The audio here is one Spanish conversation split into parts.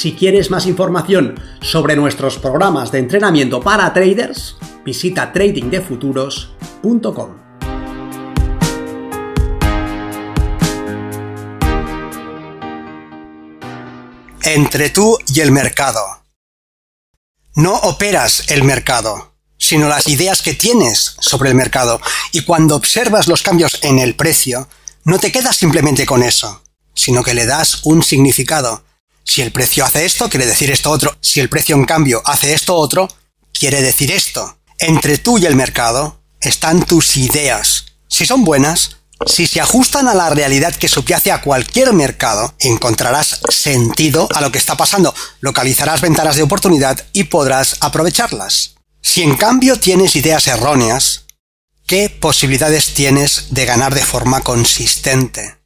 Si quieres más información sobre nuestros programas de entrenamiento para traders, visita tradingdefuturos.com. Entre tú y el mercado. No operas el mercado, sino las ideas que tienes sobre el mercado. Y cuando observas los cambios en el precio, no te quedas simplemente con eso, sino que le das un significado si el precio hace esto, quiere decir esto otro. Si el precio en cambio hace esto otro, quiere decir esto. Entre tú y el mercado están tus ideas. Si son buenas, si se ajustan a la realidad que subyace a cualquier mercado, encontrarás sentido a lo que está pasando, localizarás ventanas de oportunidad y podrás aprovecharlas. Si en cambio tienes ideas erróneas, ¿qué posibilidades tienes de ganar de forma consistente?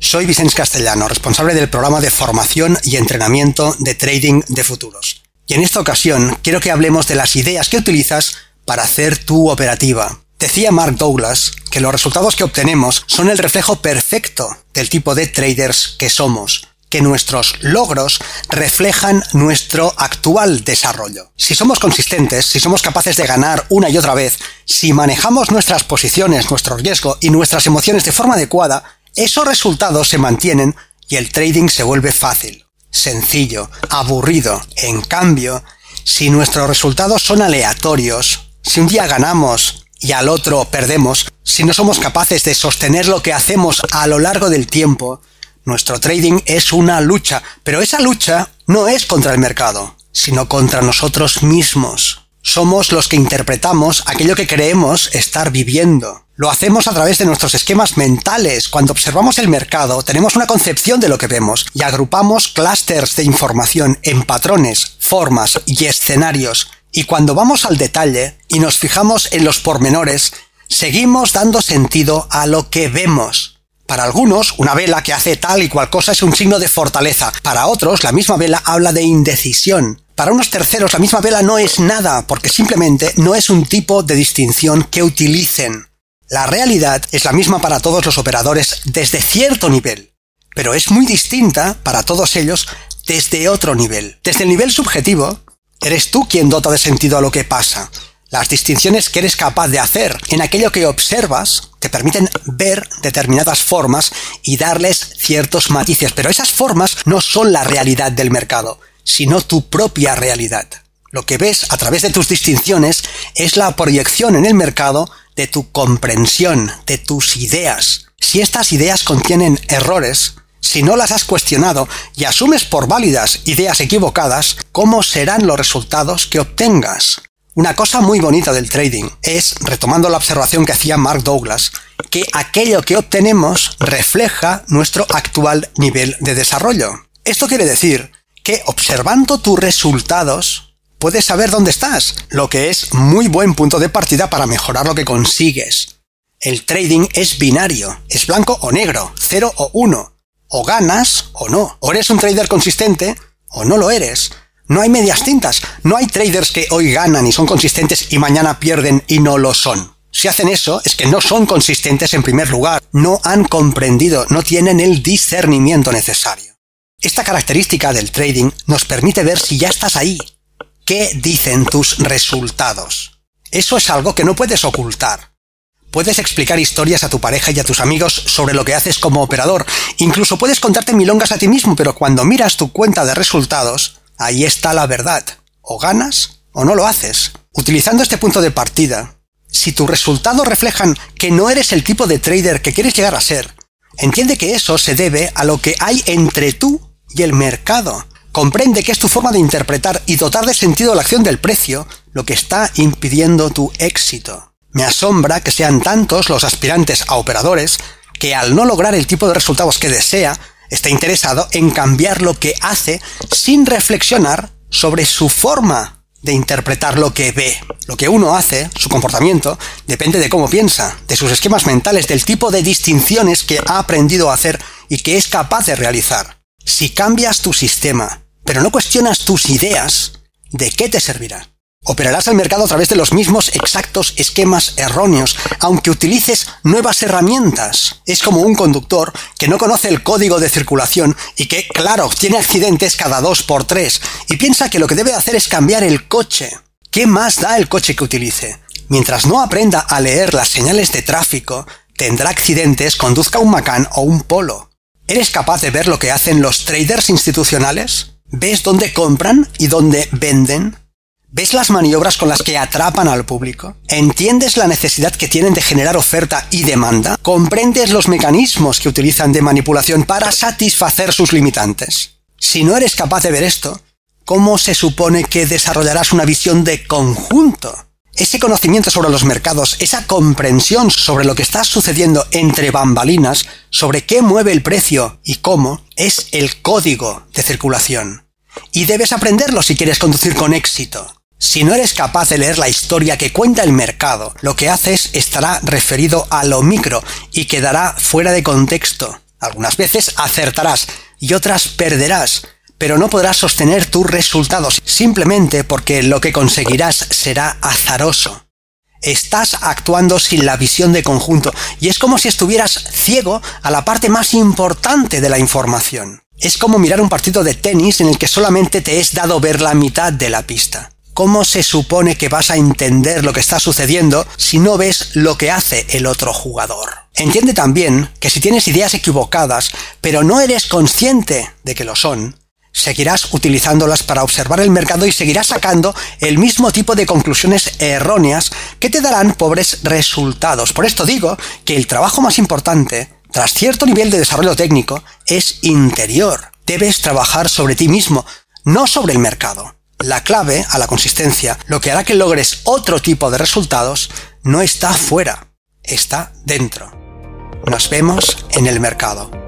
Soy Vicente Castellano, responsable del programa de formación y entrenamiento de trading de futuros. Y en esta ocasión quiero que hablemos de las ideas que utilizas para hacer tu operativa. Decía Mark Douglas que los resultados que obtenemos son el reflejo perfecto del tipo de traders que somos, que nuestros logros reflejan nuestro actual desarrollo. Si somos consistentes, si somos capaces de ganar una y otra vez, si manejamos nuestras posiciones, nuestro riesgo y nuestras emociones de forma adecuada, esos resultados se mantienen y el trading se vuelve fácil, sencillo, aburrido. En cambio, si nuestros resultados son aleatorios, si un día ganamos y al otro perdemos, si no somos capaces de sostener lo que hacemos a lo largo del tiempo, nuestro trading es una lucha, pero esa lucha no es contra el mercado, sino contra nosotros mismos. Somos los que interpretamos aquello que creemos estar viviendo. Lo hacemos a través de nuestros esquemas mentales. Cuando observamos el mercado, tenemos una concepción de lo que vemos y agrupamos clústeres de información en patrones, formas y escenarios. Y cuando vamos al detalle y nos fijamos en los pormenores, seguimos dando sentido a lo que vemos. Para algunos, una vela que hace tal y cual cosa es un signo de fortaleza. Para otros, la misma vela habla de indecisión. Para unos terceros, la misma vela no es nada, porque simplemente no es un tipo de distinción que utilicen. La realidad es la misma para todos los operadores desde cierto nivel, pero es muy distinta para todos ellos desde otro nivel. Desde el nivel subjetivo, eres tú quien dota de sentido a lo que pasa. Las distinciones que eres capaz de hacer en aquello que observas te permiten ver determinadas formas y darles ciertos matices, pero esas formas no son la realidad del mercado, sino tu propia realidad. Lo que ves a través de tus distinciones es la proyección en el mercado de tu comprensión, de tus ideas. Si estas ideas contienen errores, si no las has cuestionado y asumes por válidas ideas equivocadas, ¿cómo serán los resultados que obtengas? Una cosa muy bonita del trading es, retomando la observación que hacía Mark Douglas, que aquello que obtenemos refleja nuestro actual nivel de desarrollo. Esto quiere decir que observando tus resultados, puedes saber dónde estás, lo que es muy buen punto de partida para mejorar lo que consigues. El trading es binario, es blanco o negro, cero o uno. O ganas o no. O eres un trader consistente o no lo eres. No hay medias tintas. No hay traders que hoy ganan y son consistentes y mañana pierden y no lo son. Si hacen eso, es que no son consistentes en primer lugar. No han comprendido, no tienen el discernimiento necesario. Esta característica del trading nos permite ver si ya estás ahí, ¿Qué dicen tus resultados? Eso es algo que no puedes ocultar. Puedes explicar historias a tu pareja y a tus amigos sobre lo que haces como operador. Incluso puedes contarte milongas a ti mismo, pero cuando miras tu cuenta de resultados, ahí está la verdad. O ganas o no lo haces. Utilizando este punto de partida, si tus resultados reflejan que no eres el tipo de trader que quieres llegar a ser, entiende que eso se debe a lo que hay entre tú y el mercado, Comprende que es tu forma de interpretar y dotar de sentido la acción del precio lo que está impidiendo tu éxito. Me asombra que sean tantos los aspirantes a operadores que al no lograr el tipo de resultados que desea, está interesado en cambiar lo que hace sin reflexionar sobre su forma de interpretar lo que ve. Lo que uno hace, su comportamiento, depende de cómo piensa, de sus esquemas mentales, del tipo de distinciones que ha aprendido a hacer y que es capaz de realizar. Si cambias tu sistema, pero no cuestionas tus ideas, ¿de qué te servirá? Operarás el mercado a través de los mismos exactos esquemas erróneos, aunque utilices nuevas herramientas. Es como un conductor que no conoce el código de circulación y que, claro, tiene accidentes cada dos por tres y piensa que lo que debe hacer es cambiar el coche. ¿Qué más da el coche que utilice? Mientras no aprenda a leer las señales de tráfico, tendrá accidentes, conduzca un Macan o un Polo. ¿Eres capaz de ver lo que hacen los traders institucionales? ¿Ves dónde compran y dónde venden? ¿Ves las maniobras con las que atrapan al público? ¿Entiendes la necesidad que tienen de generar oferta y demanda? ¿Comprendes los mecanismos que utilizan de manipulación para satisfacer sus limitantes? Si no eres capaz de ver esto, ¿cómo se supone que desarrollarás una visión de conjunto? Ese conocimiento sobre los mercados, esa comprensión sobre lo que está sucediendo entre bambalinas, sobre qué mueve el precio y cómo, es el código de circulación. Y debes aprenderlo si quieres conducir con éxito. Si no eres capaz de leer la historia que cuenta el mercado, lo que haces estará referido a lo micro y quedará fuera de contexto. Algunas veces acertarás y otras perderás, pero no podrás sostener tus resultados simplemente porque lo que conseguirás será azaroso. Estás actuando sin la visión de conjunto y es como si estuvieras ciego a la parte más importante de la información. Es como mirar un partido de tenis en el que solamente te es dado ver la mitad de la pista. ¿Cómo se supone que vas a entender lo que está sucediendo si no ves lo que hace el otro jugador? Entiende también que si tienes ideas equivocadas, pero no eres consciente de que lo son, seguirás utilizándolas para observar el mercado y seguirás sacando el mismo tipo de conclusiones erróneas que te darán pobres resultados. Por esto digo que el trabajo más importante, tras cierto nivel de desarrollo técnico, es interior. Debes trabajar sobre ti mismo, no sobre el mercado. La clave a la consistencia, lo que hará que logres otro tipo de resultados, no está fuera, está dentro. Nos vemos en el mercado.